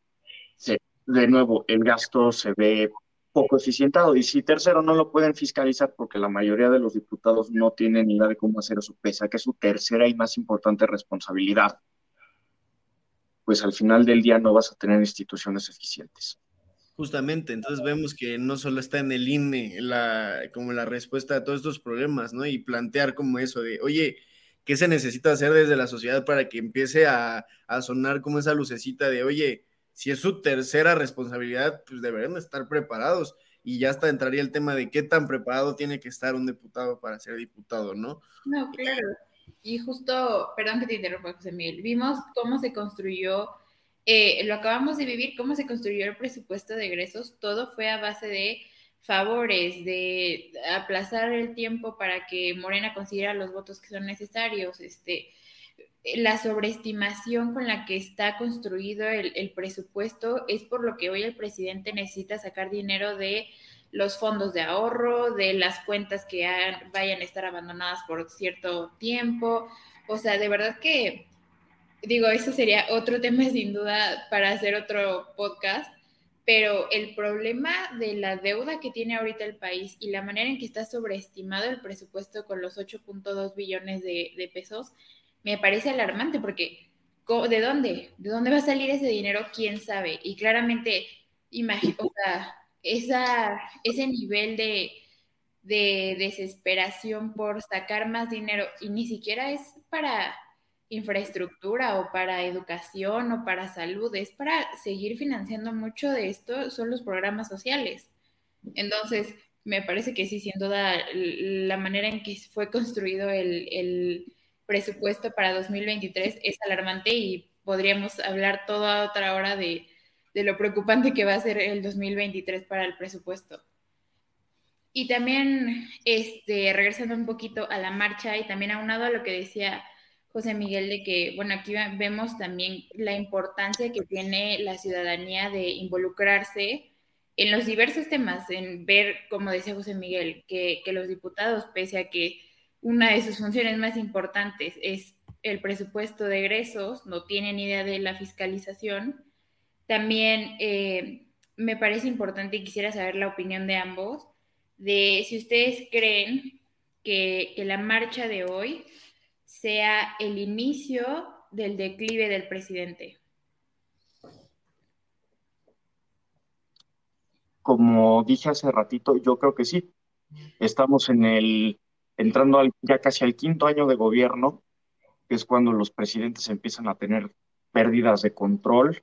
de nuevo, el gasto se ve poco eficientado. Y si tercero no lo pueden fiscalizar porque la mayoría de los diputados no tienen idea de cómo hacer eso, pese a que es su tercera y más importante responsabilidad, pues al final del día no vas a tener instituciones eficientes. Justamente, entonces vemos que no solo está en el INE la, como la respuesta a todos estos problemas, ¿no? Y plantear como eso de, oye, ¿qué se necesita hacer desde la sociedad para que empiece a sonar como esa lucecita de, oye, si es su tercera responsabilidad, pues deberían estar preparados y ya hasta entraría el tema de qué tan preparado tiene que estar un diputado para ser diputado, ¿no? No, claro. Y justo, perdón que te interrumpa, José Miguel, vimos cómo se construyó, eh, lo acabamos de vivir, cómo se construyó el presupuesto de egresos, todo fue a base de favores, de aplazar el tiempo para que Morena consiguiera los votos que son necesarios, este, la sobreestimación con la que está construido el, presupuesto es por lo que hoy el presidente necesita sacar dinero de los fondos de ahorro, de las cuentas que vayan a estar abandonadas por cierto tiempo. O sea, de verdad que, digo, eso sería otro tema sin duda para hacer otro podcast, pero el problema de la deuda que tiene ahorita el país y la manera en que está sobreestimado el presupuesto con los 8.2 billones de pesos me parece alarmante porque ¿de dónde? ¿De dónde va a salir ese dinero? ¿Quién sabe? Y claramente, o sea, esa, ese nivel de, de desesperación por sacar más dinero y ni siquiera es para infraestructura o para educación o para salud, es para seguir financiando mucho de esto, son los programas sociales. Entonces, me parece que sí, sin duda, la manera en que fue construido el presupuesto para 2023 es alarmante y podríamos hablar toda otra hora de, lo preocupante que va a ser el 2023 para el presupuesto. Y también, este, regresando un poquito a la marcha y también aunado a lo que decía José Miguel, de que, bueno, aquí vemos también la importancia que tiene la ciudadanía de involucrarse en los diversos temas, en ver, como decía José Miguel, que, que los diputados, pese a que una de sus funciones más importantes es el presupuesto de egresos, no tienen idea de la fiscalización. También eh, me parece importante y quisiera saber la opinión de ambos, de si ustedes creen que, que la marcha de hoy sea el inicio del declive del presidente. Como dije hace ratito, yo creo que sí. Estamos en el entrando ya casi al quinto año de gobierno, que es cuando los presidentes empiezan a tener pérdidas de control,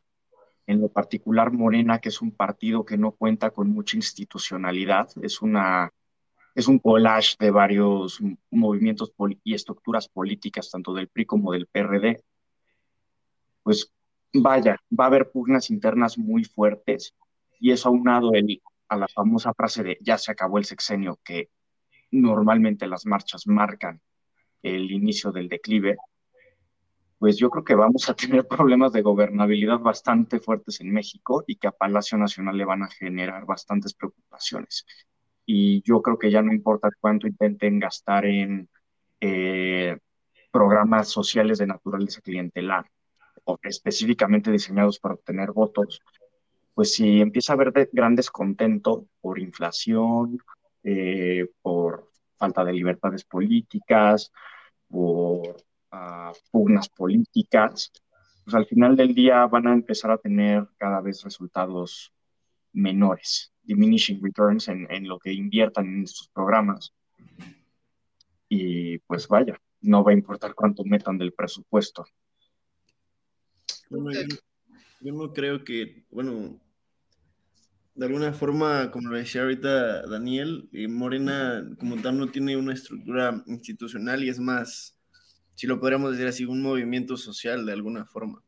en lo particular Morena, que es un partido que no cuenta con mucha institucionalidad, es una es un collage de varios movimientos y estructuras políticas, tanto del PRI como del PRD. Pues vaya, va a haber pugnas internas muy fuertes y eso aunado el, a la famosa frase de ya se acabó el sexenio, que normalmente las marchas marcan el inicio del declive, pues yo creo que vamos a tener problemas de gobernabilidad bastante fuertes en México y que a Palacio Nacional le van a generar bastantes preocupaciones. Y yo creo que ya no importa cuánto intenten gastar en eh, programas sociales de naturaleza clientelar o específicamente diseñados para obtener votos, pues si empieza a haber gran descontento por inflación, eh, por falta de libertades políticas, por uh, pugnas políticas, pues al final del día van a empezar a tener cada vez resultados menores, diminishing returns en, en lo que inviertan en estos programas. Y pues vaya, no va a importar cuánto metan del presupuesto. Yo no creo que, bueno, de alguna forma, como lo decía ahorita Daniel, eh, Morena como tal no tiene una estructura institucional y es más, si lo podríamos decir así, un movimiento social de alguna forma.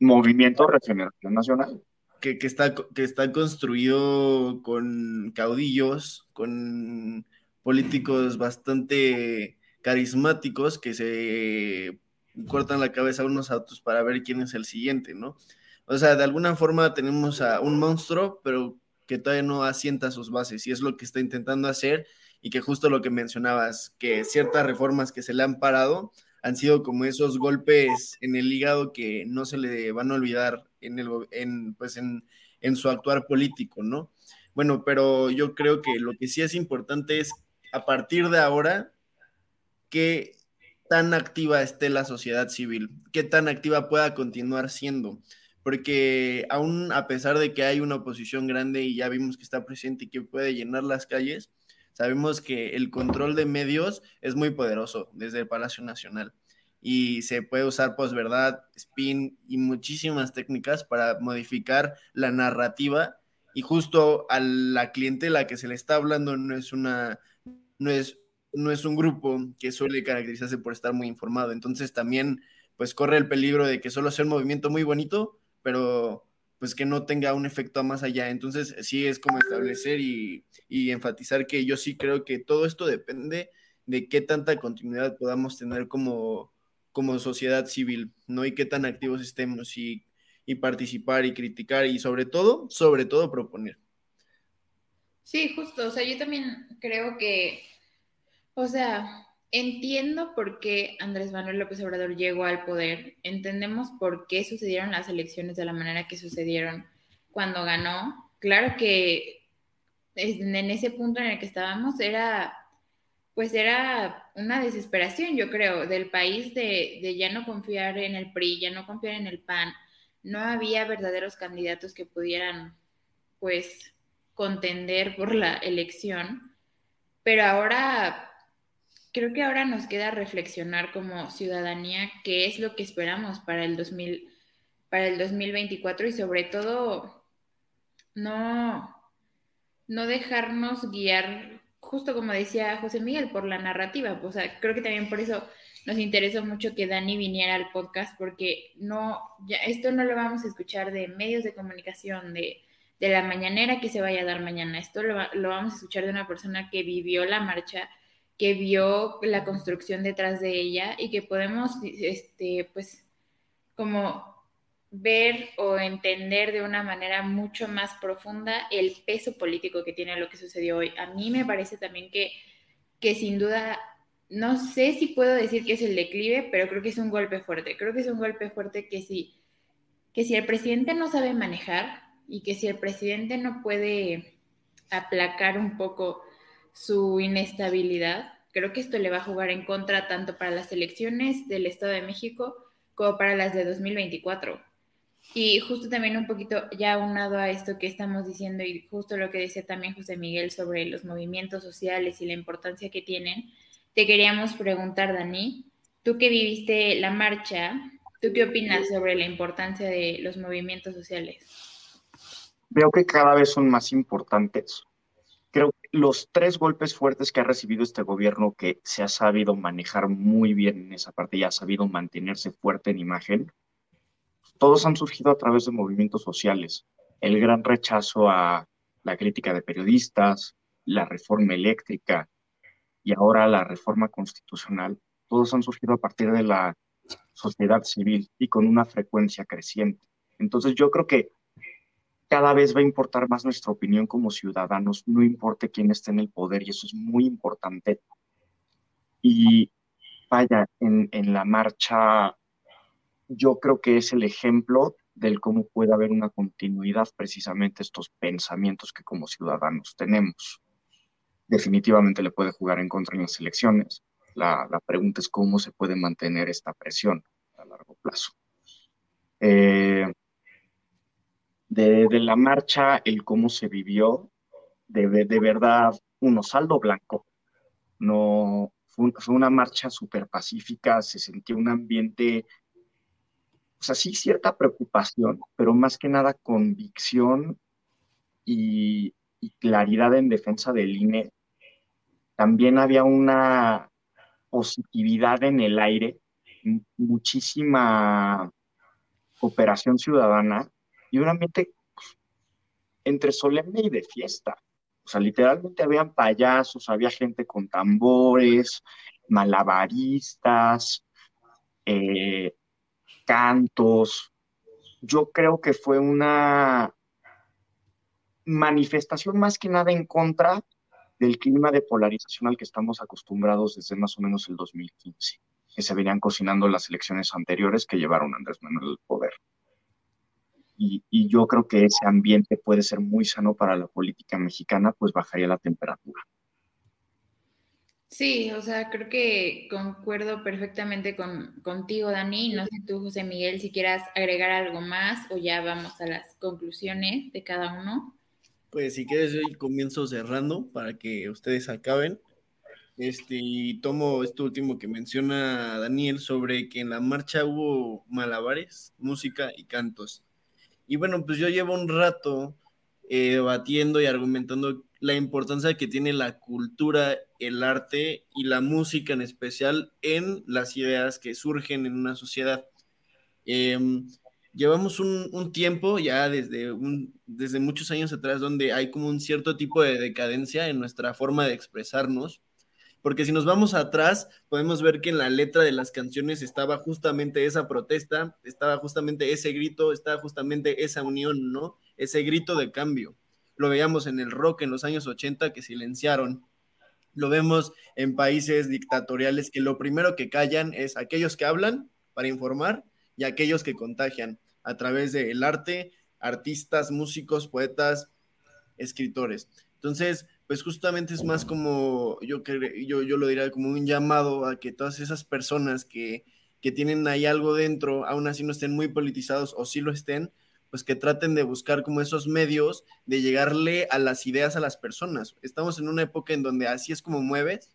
Movimiento Regeneración Nacional. Que, que, está, que está construido con caudillos, con políticos bastante carismáticos que se cortan la cabeza unos a otros para ver quién es el siguiente, ¿no? O sea, de alguna forma tenemos a un monstruo, pero que todavía no asienta sus bases y es lo que está intentando hacer y que justo lo que mencionabas, que ciertas reformas que se le han parado han sido como esos golpes en el hígado que no se le van a olvidar en, el, en, pues en, en su actuar político, ¿no? Bueno, pero yo creo que lo que sí es importante es a partir de ahora qué tan activa esté la sociedad civil, qué tan activa pueda continuar siendo, porque aún a pesar de que hay una oposición grande y ya vimos que está presente y que puede llenar las calles, sabemos que el control de medios es muy poderoso desde el Palacio Nacional. Y se puede usar posverdad, spin y muchísimas técnicas para modificar la narrativa. Y justo a la clientela que se le está hablando no es una no es no es un grupo que suele caracterizarse por estar muy informado, entonces también pues corre el peligro de que solo sea un movimiento muy bonito, pero pues que no tenga un efecto más allá. Entonces sí es como establecer y, y enfatizar que yo sí creo que todo esto depende de qué tanta continuidad podamos tener como, como sociedad civil, ¿no? Y qué tan activos estemos y, y participar y criticar y sobre todo, sobre todo proponer. Sí, justo, o sea, yo también creo que, o sea, entiendo por qué Andrés Manuel López Obrador llegó al poder, entendemos por qué sucedieron las elecciones de la manera que sucedieron cuando ganó. Claro que en ese punto en el que estábamos era pues era una desesperación, yo creo, del país de, ya no confiar en el PRI, ya no confiar en el PAN. No había verdaderos candidatos que pudieran, pues, contender por la elección. Pero ahora, creo que ahora nos queda reflexionar como ciudadanía qué es lo que esperamos para el, 2000, para el 2024 y sobre todo no, no dejarnos guiar justo como decía José Miguel, por la narrativa. O sea, creo que también por eso nos interesó mucho que Dani viniera al podcast, porque no, esto no lo vamos a escuchar de medios de comunicación, de, de la mañanera que se vaya a dar mañana. Esto lo, lo, vamos a escuchar de una persona que vivió la marcha, que vio la construcción detrás de ella y que podemos, este, pues, como ver o entender de una manera mucho más profunda el peso político que tiene lo que sucedió hoy. A mí me parece también que, que sin duda, no sé si puedo decir que es el declive, pero creo que es un golpe fuerte. Creo que es un golpe fuerte que si, que si el presidente no sabe manejar y que si el presidente no puede aplacar un poco su inestabilidad, creo que esto le va a jugar en contra tanto para las elecciones del Estado de México como para las de 2024 y justo también un poquito ya unado a esto que estamos diciendo y justo lo que decía también José Miguel sobre los movimientos sociales y la importancia que tienen, te queríamos preguntar, Dani, tú que viviste la marcha, ¿tú qué opinas sobre la importancia de los movimientos sociales? Veo que cada vez son más importantes. Los tres golpes fuertes que ha recibido este gobierno, que se ha sabido manejar muy bien en esa parte y ha sabido mantenerse fuerte en imagen, todos han surgido a través de movimientos sociales. El gran rechazo a la crítica de periodistas, la reforma eléctrica y ahora la reforma constitucional, todos han surgido a partir de la sociedad civil y con una frecuencia creciente. Entonces yo creo que cada vez va a importar más nuestra opinión como ciudadanos, no importe quién esté en el poder, y eso es muy importante. Y vaya, en, en la marcha yo creo que es el ejemplo del cómo puede haber una continuidad precisamente estos pensamientos que como ciudadanos tenemos. Definitivamente le puede jugar en contra en las elecciones. La, pregunta es cómo se puede mantener esta presión a largo plazo. Eh, de, la marcha, el cómo se vivió, de, de verdad, un saldo blanco. No, fue, una marcha súper pacífica, se sentía un ambiente o sea, sí cierta preocupación, pero más que nada convicción y, claridad en defensa del INE. También había una positividad en el aire, muchísima cooperación ciudadana y un pues, entre solemne y de fiesta. O sea, literalmente habían payasos, había gente con tambores, malabaristas, eh, cantos. Yo creo que fue una manifestación más que nada en contra del clima de polarización al que estamos acostumbrados desde más o menos el 2015, que se venían cocinando las elecciones anteriores que llevaron a Andrés Manuel al poder. Y, y, yo creo que ese ambiente puede ser muy sano para la política mexicana, pues bajaría la temperatura. Sí, o sea, creo que concuerdo perfectamente con, contigo, Dani. No sé tú, José Miguel, si quieras agregar algo más o ya vamos a las conclusiones de cada uno. Pues si quieres, yo comienzo cerrando para que ustedes acaben. Este, y tomo esto último que menciona Daniel sobre que en la marcha hubo malabares, música y cantos. Y bueno, pues yo llevo un rato eh, debatiendo y argumentando la importancia que tiene la cultura, el arte y la música en especial en las ideas que surgen en una sociedad. Em, llevamos un, tiempo ya desde, desde muchos años atrás donde hay como un cierto tipo de decadencia en nuestra forma de expresarnos, porque si nos vamos atrás, podemos ver que en la letra de las canciones estaba justamente esa protesta, estaba justamente ese grito, estaba justamente esa unión, ¿no? Ese grito de cambio lo veíamos en el rock en los años 80 que silenciaron, lo vemos en países dictatoriales que lo primero que callan es aquellos que hablan para informar y aquellos que contagian a través del arte, artistas, músicos, poetas, escritores. Entonces, pues justamente es más como, yo, yo, yo lo diría como un llamado a que todas esas personas que, que tienen ahí algo dentro, aún así no estén muy politizados o sí lo estén, pues que traten de buscar como esos medios de llegarle a las ideas a las personas. Estamos en una época en donde así es como mueves,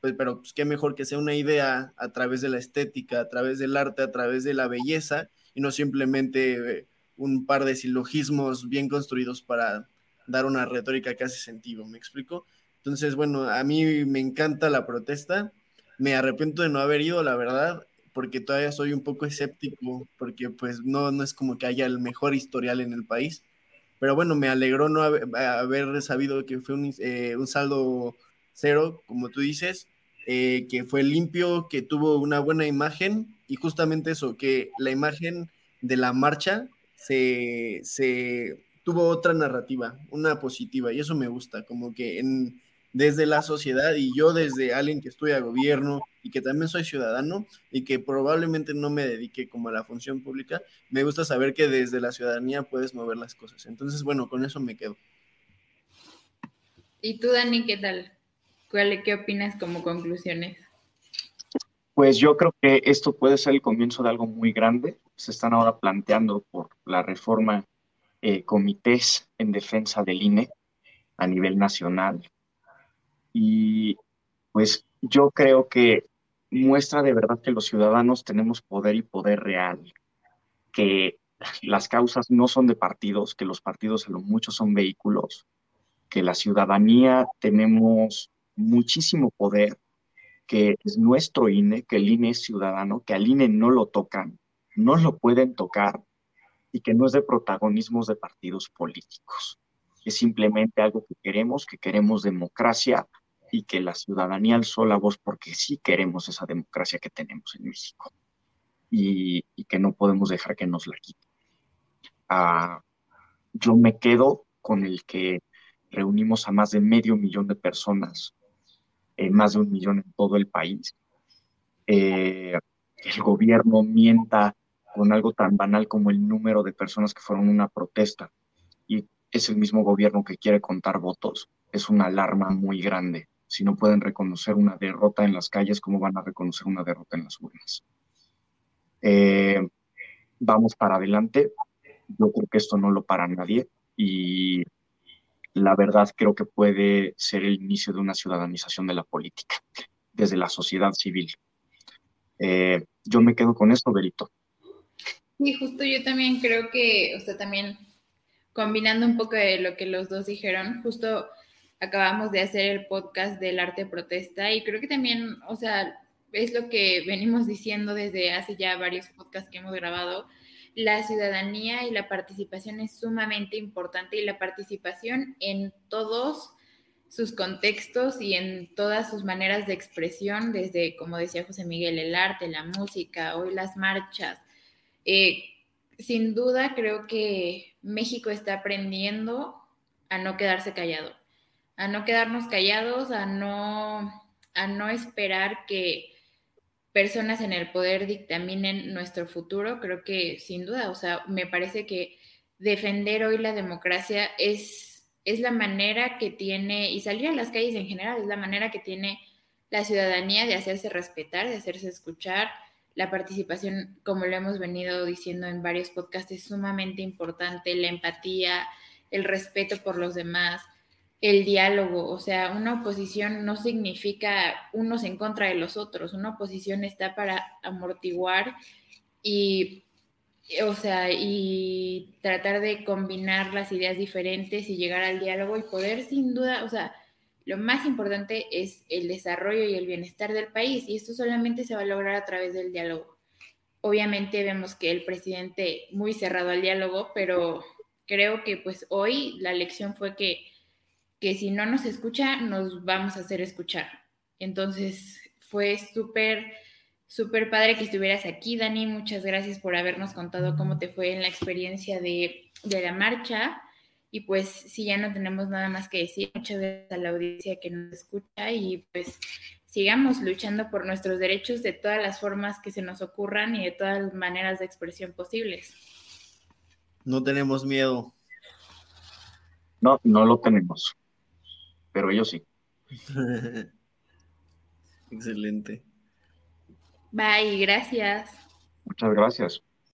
pues, pero pues qué mejor que sea una idea a través de la estética, a través del arte, a través de la belleza y no simplemente eh, un par de silogismos bien construidos para dar una retórica que hace sentido, ¿me explico? Entonces, bueno, a mí me encanta la protesta, me arrepiento de no haber ido, la verdad, porque todavía soy un poco escéptico, porque pues no, no es como que haya el mejor historial en el país. Pero bueno, me alegró no haber, sabido que fue un, eh, un, saldo cero, como tú dices, eh, que fue limpio, que tuvo una buena imagen y justamente eso, que la imagen de la marcha se, se tuvo otra narrativa, una positiva, y eso me gusta, como que en, desde la sociedad y yo desde alguien que estudia gobierno y que también soy ciudadano y que probablemente no me dedique como a la función pública, me gusta saber que desde la ciudadanía puedes mover las cosas. Entonces, bueno, con eso me quedo. ¿Y tú, Dani, qué tal? ¿Cuál, ¿Qué opinas como conclusiones? Pues yo creo que esto puede ser el comienzo de algo muy grande. Se están ahora planteando por la reforma eh, comités en defensa del INE a nivel nacional. Y pues yo creo que muestra de verdad que los ciudadanos tenemos poder y poder real, que las causas no son de partidos, que los partidos a lo mucho son vehículos, que la ciudadanía tenemos muchísimo poder, que es nuestro INE, que el INE es ciudadano, que al INE no lo tocan, no lo pueden tocar y que no es de protagonismos de partidos políticos. Es simplemente algo que queremos, que queremos democracia, y que la ciudadanía alzó la voz porque sí queremos esa democracia que tenemos en México y, que no podemos dejar que nos la quiten. Ah, yo me quedo con el que reunimos a más de medio millón de personas, eh, más de un millón en todo el país. Eh, el gobierno mienta con algo tan banal como el número de personas que fueron una protesta y es el mismo gobierno que quiere contar votos. Es una alarma muy grande si no pueden reconocer una derrota en las calles, ¿cómo van a reconocer una derrota en las urnas? Eh, vamos para adelante. Yo creo que esto no lo para nadie y la verdad creo que puede ser el inicio de una ciudadanización de la política desde la sociedad civil. Eh, yo me quedo con esto, Berito. Sí, justo yo también creo que, o sea, también combinando un poco de lo que los dos dijeron, justo acabamos de hacer el podcast del arte protesta y creo que también, o sea, es lo que venimos diciendo desde hace ya varios podcasts que hemos grabado, la ciudadanía y la participación es sumamente importante y la participación en todos sus contextos y en todas sus maneras de expresión, desde, como decía José Miguel, el arte, la música, hoy las marchas. Eh, sin duda creo que México está aprendiendo a no quedarse callado a no quedarnos callados, a no, a no esperar que personas en el poder dictaminen nuestro futuro, creo que sin duda, o sea, me parece que defender hoy la democracia es, es la manera que tiene, y salir a las calles en general, es la manera que tiene la ciudadanía de hacerse respetar, de hacerse escuchar. La participación, como lo hemos venido diciendo en varios podcasts, es sumamente importante, la empatía, el respeto por los demás, el diálogo, o sea, una oposición no significa unos en contra de los otros, una oposición está para amortiguar y, o sea, y tratar de combinar las ideas diferentes y llegar al diálogo y poder sin duda, o sea, lo más importante es el desarrollo y el bienestar del país y esto solamente se va a lograr a través del diálogo. Obviamente vemos que el presidente muy cerrado al diálogo, pero creo que pues hoy la lección fue que que si no nos escucha, nos vamos a hacer escuchar. Entonces, fue súper, súper padre que estuvieras aquí, Dani. Muchas gracias por habernos contado cómo te fue en la experiencia de, de la marcha. Y pues, si ya no tenemos nada más que decir, muchas gracias a la audiencia que nos escucha y pues sigamos luchando por nuestros derechos de todas las formas que se nos ocurran y de todas las maneras de expresión posibles. No tenemos miedo. No, no lo tenemos pero ellos sí. Excelente. Bye, gracias. Muchas gracias.